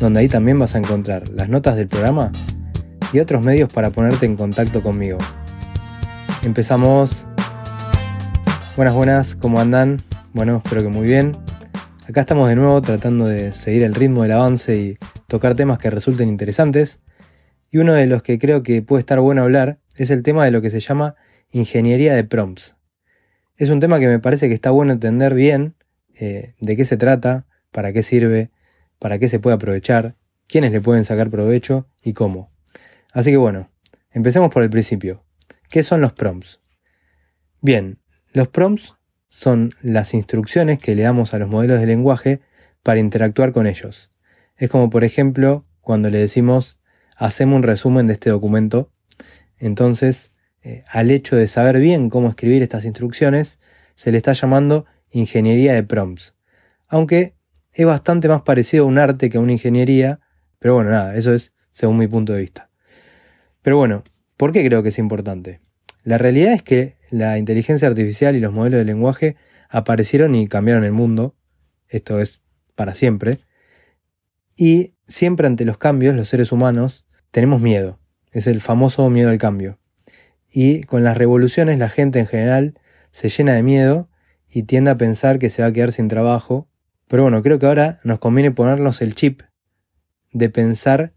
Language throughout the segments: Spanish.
donde ahí también vas a encontrar las notas del programa y otros medios para ponerte en contacto conmigo. Empezamos. Buenas, buenas, ¿cómo andan? Bueno, espero que muy bien. Acá estamos de nuevo tratando de seguir el ritmo del avance y tocar temas que resulten interesantes. Y uno de los que creo que puede estar bueno hablar es el tema de lo que se llama ingeniería de prompts. Es un tema que me parece que está bueno entender bien eh, de qué se trata, para qué sirve, para qué se puede aprovechar, quiénes le pueden sacar provecho y cómo. Así que bueno, empecemos por el principio. ¿Qué son los prompts? Bien, los prompts son las instrucciones que le damos a los modelos de lenguaje para interactuar con ellos. Es como por ejemplo cuando le decimos hacemos un resumen de este documento. Entonces, eh, al hecho de saber bien cómo escribir estas instrucciones, se le está llamando ingeniería de prompts. Aunque es bastante más parecido a un arte que a una ingeniería, pero bueno, nada, eso es según mi punto de vista. Pero bueno, ¿por qué creo que es importante? La realidad es que la inteligencia artificial y los modelos de lenguaje aparecieron y cambiaron el mundo, esto es para siempre, y siempre ante los cambios los seres humanos tenemos miedo, es el famoso miedo al cambio. Y con las revoluciones la gente en general se llena de miedo y tiende a pensar que se va a quedar sin trabajo pero bueno, creo que ahora nos conviene ponernos el chip de pensar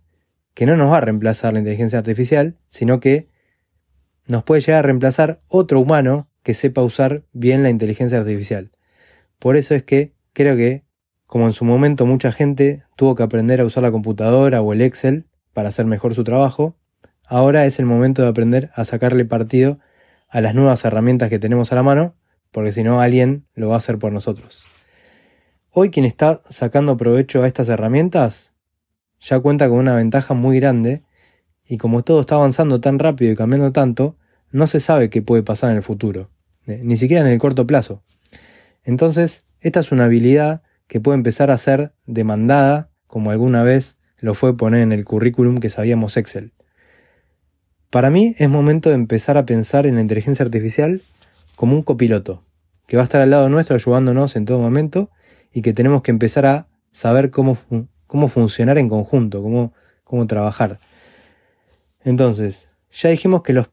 que no nos va a reemplazar la inteligencia artificial, sino que nos puede llegar a reemplazar otro humano que sepa usar bien la inteligencia artificial. Por eso es que creo que, como en su momento mucha gente tuvo que aprender a usar la computadora o el Excel para hacer mejor su trabajo, ahora es el momento de aprender a sacarle partido a las nuevas herramientas que tenemos a la mano, porque si no alguien lo va a hacer por nosotros. Hoy quien está sacando provecho a estas herramientas ya cuenta con una ventaja muy grande y como todo está avanzando tan rápido y cambiando tanto, no se sabe qué puede pasar en el futuro, eh, ni siquiera en el corto plazo. Entonces, esta es una habilidad que puede empezar a ser demandada, como alguna vez lo fue poner en el currículum que sabíamos Excel. Para mí es momento de empezar a pensar en la inteligencia artificial como un copiloto, que va a estar al lado nuestro ayudándonos en todo momento y que tenemos que empezar a saber cómo, cómo funcionar en conjunto, cómo, cómo trabajar. Entonces, ya dijimos que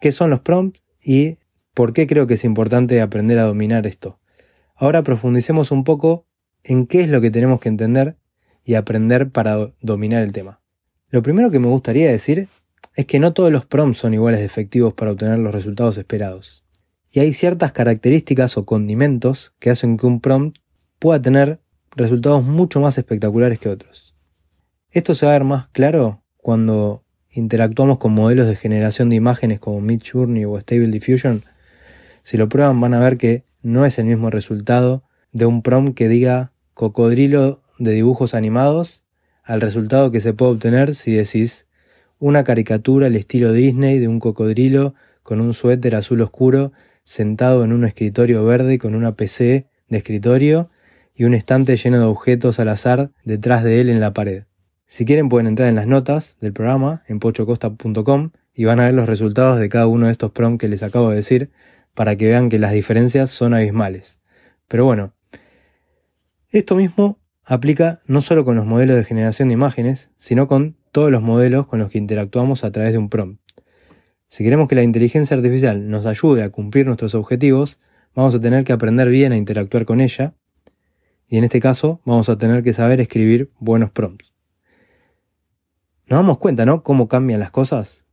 qué son los prompts y por qué creo que es importante aprender a dominar esto. Ahora profundicemos un poco en qué es lo que tenemos que entender y aprender para dominar el tema. Lo primero que me gustaría decir es que no todos los prompts son iguales de efectivos para obtener los resultados esperados. Y hay ciertas características o condimentos que hacen que un prompt pueda tener resultados mucho más espectaculares que otros. Esto se va a ver más claro cuando interactuamos con modelos de generación de imágenes como Midjourney o Stable Diffusion. Si lo prueban van a ver que no es el mismo resultado de un prompt que diga cocodrilo de dibujos animados al resultado que se puede obtener si decís una caricatura al estilo Disney de un cocodrilo con un suéter azul oscuro sentado en un escritorio verde con una PC de escritorio y un estante lleno de objetos al azar detrás de él en la pared. Si quieren pueden entrar en las notas del programa en pochocosta.com y van a ver los resultados de cada uno de estos prompts que les acabo de decir para que vean que las diferencias son abismales. Pero bueno, esto mismo aplica no solo con los modelos de generación de imágenes, sino con todos los modelos con los que interactuamos a través de un prompt. Si queremos que la inteligencia artificial nos ayude a cumplir nuestros objetivos, vamos a tener que aprender bien a interactuar con ella y en este caso vamos a tener que saber escribir buenos prompts. Nos damos cuenta, ¿no? Cómo cambian las cosas.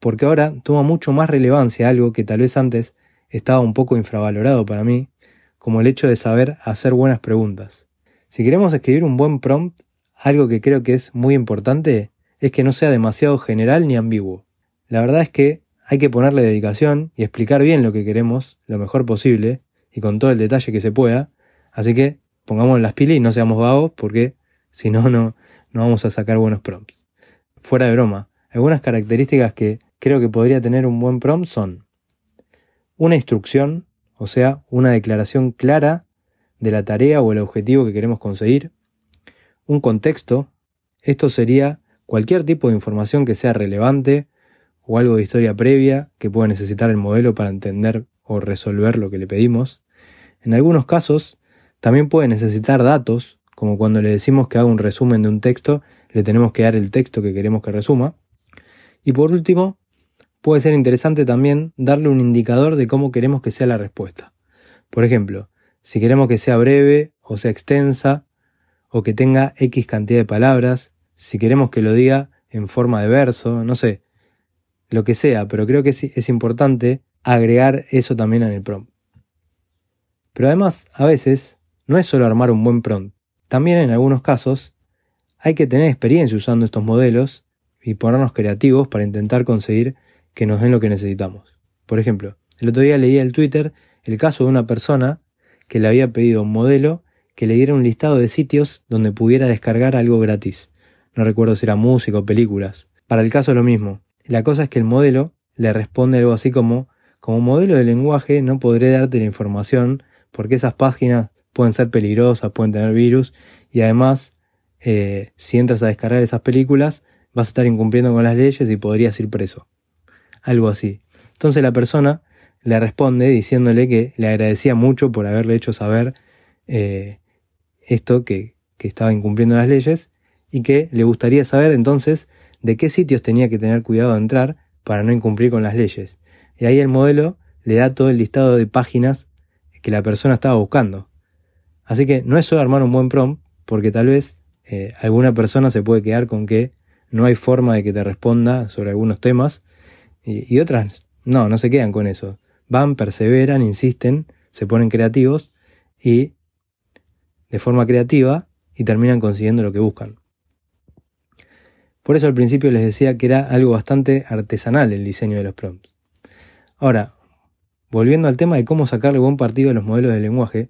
Porque ahora toma mucho más relevancia algo que tal vez antes estaba un poco infravalorado para mí, como el hecho de saber hacer buenas preguntas. Si queremos escribir un buen prompt, algo que creo que es muy importante es que no sea demasiado general ni ambiguo. La verdad es que hay que ponerle dedicación y explicar bien lo que queremos lo mejor posible y con todo el detalle que se pueda, así que pongamos las pilas y no seamos vagos porque si no, no vamos a sacar buenos prompts. fuera de broma, algunas características que creo que podría tener un buen prompt son una instrucción, o sea, una declaración clara de la tarea o el objetivo que queremos conseguir, un contexto, esto sería cualquier tipo de información que sea relevante o algo de historia previa que pueda necesitar el modelo para entender o resolver lo que le pedimos. En algunos casos, también puede necesitar datos, como cuando le decimos que haga un resumen de un texto, le tenemos que dar el texto que queremos que resuma. Y por último, puede ser interesante también darle un indicador de cómo queremos que sea la respuesta. Por ejemplo, si queremos que sea breve o sea extensa, o que tenga X cantidad de palabras, si queremos que lo diga en forma de verso, no sé, lo que sea, pero creo que es, importante agregar eso también en el prompt. Pero además, a veces, no es solo armar un buen prompt, también en algunos casos hay que tener experiencia usando estos modelos y ponernos creativos para intentar conseguir que nos den lo que necesitamos. Por ejemplo, el otro día leía en Twitter el caso de una persona que le había pedido un modelo que le diera un listado de sitios donde pudiera descargar algo gratis. No recuerdo si era música o películas. Para el caso lo mismo. La cosa es que el modelo le responde algo así como, como modelo de lenguaje no podré darte la información porque esas páginas pueden ser peligrosas, pueden tener virus y además eh, si entras a descargar esas películas vas a estar incumpliendo con las leyes y podrías ir preso. Algo así. Entonces la persona le responde diciéndole que le agradecía mucho por haberle hecho saber eh, esto que, que estaba incumpliendo las leyes y que le gustaría saber entonces de qué sitios tenía que tener cuidado de entrar para no incumplir con las leyes. Y ahí el modelo le da todo el listado de páginas que la persona estaba buscando. Así que no es solo armar un buen prompt, porque tal vez eh, alguna persona se puede quedar con que no hay forma de que te responda sobre algunos temas y, otras no, no se quedan con eso. Van, perseveran, insisten, se ponen creativos y de forma creativa y terminan consiguiendo lo que buscan. Por eso al principio les decía que era algo bastante artesanal el diseño de los prompts. Ahora, volviendo al tema de cómo sacarle buen partido a los modelos de lenguaje,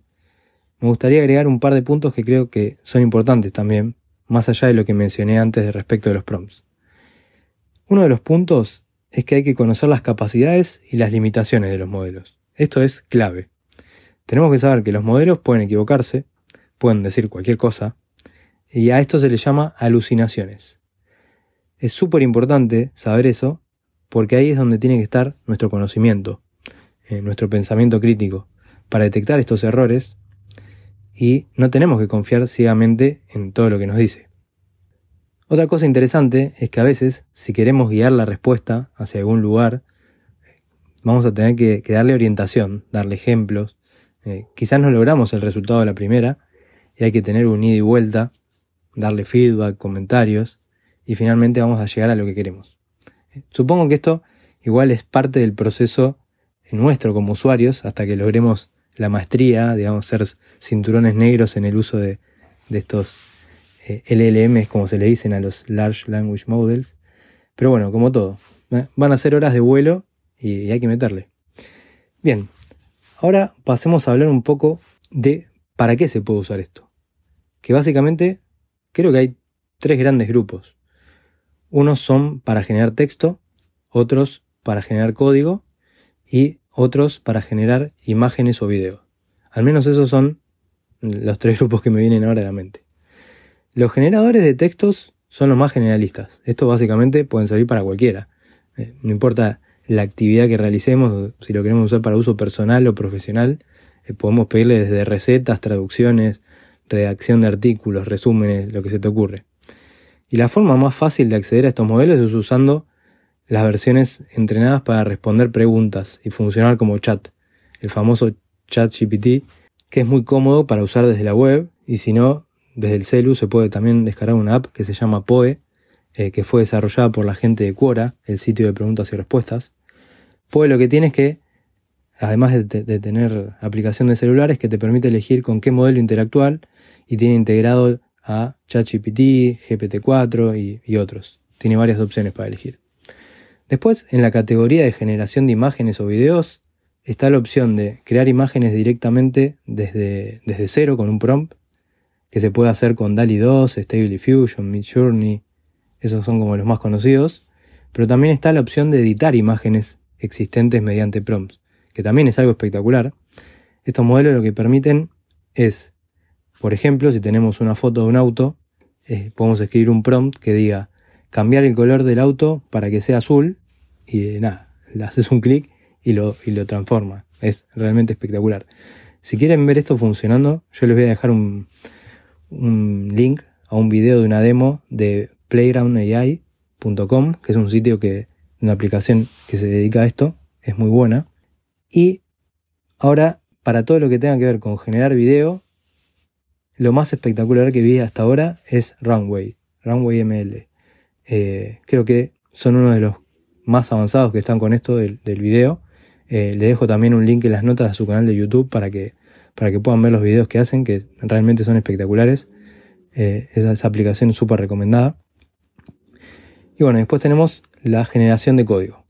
me gustaría agregar un par de puntos que creo que son importantes también, más allá de lo que mencioné antes respecto de los prompts. Uno de los puntos es que hay que conocer las capacidades y las limitaciones de los modelos. Esto es clave. Tenemos que saber que los modelos pueden equivocarse, pueden decir cualquier cosa, y a esto se le llama alucinaciones. Es súper importante saber eso porque ahí es donde tiene que estar nuestro conocimiento, eh, nuestro pensamiento crítico, para detectar estos errores y no tenemos que confiar ciegamente en todo lo que nos dice. Otra cosa interesante es que a veces, si queremos guiar la respuesta hacia algún lugar, vamos a tener que, darle orientación, darle ejemplos. Eh, quizás no logramos el resultado de la primera y hay que tener un ida y vuelta, darle feedback, comentarios y finalmente vamos a llegar a lo que queremos. Supongo que esto igual es parte del proceso nuestro como usuarios hasta que logremos la maestría, digamos, ser cinturones negros en el uso de, estos eh, LLMs, como se le dicen a los Large Language Models. Pero bueno, como todo, van a ser horas de vuelo y hay que meterle. Bien, ahora pasemos a hablar un poco de para qué se puede usar esto. Que básicamente creo que hay tres grandes grupos. Unos son para generar texto, otros para generar código y otros para generar imágenes o videos. Al menos esos son los tres grupos que me vienen ahora a la mente. Los generadores de textos son los más generalistas. Esto básicamente pueden servir para cualquiera. Eh, no importa la actividad que realicemos, si lo queremos usar para uso personal o profesional, eh, podemos pedirle desde recetas, traducciones, redacción de artículos, resúmenes, lo que se te ocurre. Y la forma más fácil de acceder a estos modelos es usando las versiones entrenadas para responder preguntas y funcionar como chat, el famoso chat GPT, que es muy cómodo para usar desde la web y si no, desde el celu se puede también descargar una app que se llama Poe, eh, que fue desarrollada por la gente de Quora, el sitio de preguntas y respuestas. Poe lo que tiene es que, además de, tener aplicación de celulares, que te permite elegir con qué modelo interactuar y tiene integrado a ChatGPT, GPT-4 y, y otros. Tiene varias opciones para elegir. Después, en la categoría de generación de imágenes o videos, está la opción de crear imágenes directamente desde, desde cero con un prompt, que se puede hacer con DALI 2, Stable Diffusion, Midjourney, esos son como los más conocidos, pero también está la opción de editar imágenes existentes mediante prompts, que también es algo espectacular. Estos modelos lo que permiten es, por ejemplo, si tenemos una foto de un auto, eh, podemos escribir un prompt que diga cambiar el color del auto para que sea azul y nada, le haces un clic y lo, y lo transforma. Es realmente espectacular. Si quieren ver esto funcionando, yo les voy a dejar un, un link a un video de una demo de playgroundai.com, que es un sitio que, una aplicación que se dedica a esto, es muy buena. Y ahora, para todo lo que tenga que ver con generar video, lo más espectacular que vi hasta ahora es Runway, Runway ML. Eh, creo que son uno de los más avanzados que están con esto del, video. Eh, le dejo también un link en las notas a su canal de YouTube para que, para que puedan ver los videos que hacen, que realmente son espectaculares. Eh, esa, aplicación es súper recomendada. Y bueno, después tenemos la generación de código.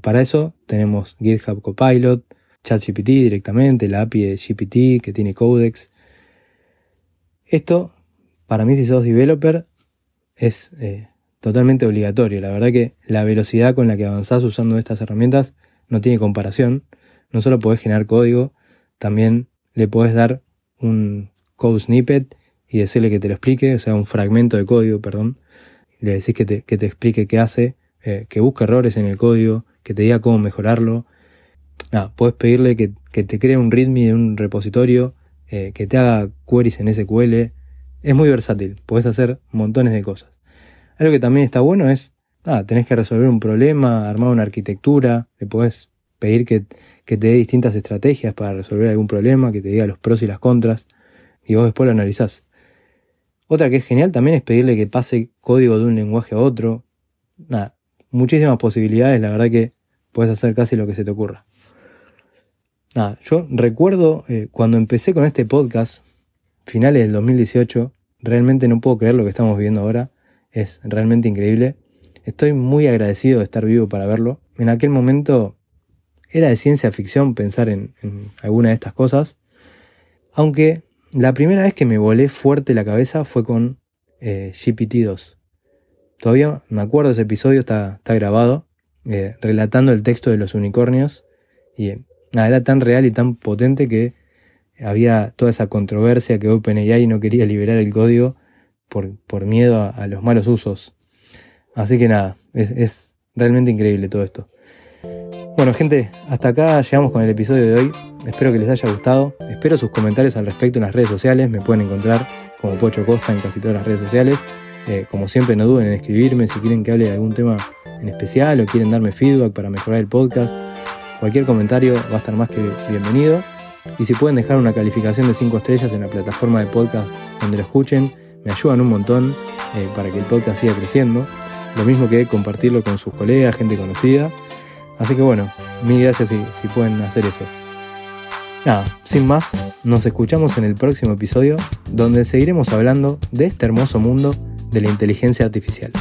Para eso tenemos GitHub Copilot, ChatGPT directamente, la API de GPT que tiene Codex. Esto, para mí, si sos developer, es totalmente obligatorio. La verdad que la velocidad con la que avanzás usando estas herramientas no tiene comparación. No solo podés generar código, también le podés dar un code snippet y decirle que te lo explique, o sea, un fragmento de código, perdón. Le decís que te, que te explique qué hace, eh, que busque errores en el código, que te diga cómo mejorarlo. Nada, puedes pedirle que, te cree un README de un repositorio, eh, que te haga queries en SQL. Es muy versátil, puedes hacer montones de cosas. Algo que también está bueno es, nada, tenés que resolver un problema, armar una arquitectura, le puedes pedir que, que te dé distintas estrategias para resolver algún problema, que te diga los pros y las contras, y vos después lo analizás. Otra que es genial también es pedirle que pase código de un lenguaje a otro. Nada, muchísimas posibilidades, la verdad que puedes hacer casi lo que se te ocurra. Nada, yo recuerdo eh, cuando empecé con este podcast, finales del 2018, realmente no puedo creer lo que estamos viviendo ahora, es realmente increíble. Estoy muy agradecido de estar vivo para verlo. En aquel momento era de ciencia ficción pensar en, alguna de estas cosas, aunque la primera vez que me volé fuerte la cabeza fue con eh, GPT-2. Todavía me acuerdo ese episodio, está, está grabado, eh, relatando el texto de los unicornios. Y nada, era tan real y tan potente que había toda esa controversia que OpenAI no quería liberar el código por, miedo a, los malos usos. Así que nada, es, es realmente increíble todo esto. Bueno, gente, hasta acá llegamos con el episodio de hoy. Espero que les haya gustado. Espero sus comentarios al respecto en las redes sociales. Me pueden encontrar como Pocho Costa en casi todas las redes sociales. Eh, como siempre, no duden en escribirme si quieren que hable de algún tema en especial o quieren darme feedback para mejorar el podcast. Cualquier comentario va a estar más que bienvenido. Y si pueden dejar una calificación de 5 estrellas en la plataforma de podcast donde lo escuchen, me ayudan un montón eh, para que el podcast siga creciendo. Lo mismo que compartirlo con sus colegas, gente conocida. Así que bueno, mil gracias si, si pueden hacer eso. Nada, sin más, nos escuchamos en el próximo episodio donde seguiremos hablando de este hermoso mundo de la inteligencia artificial.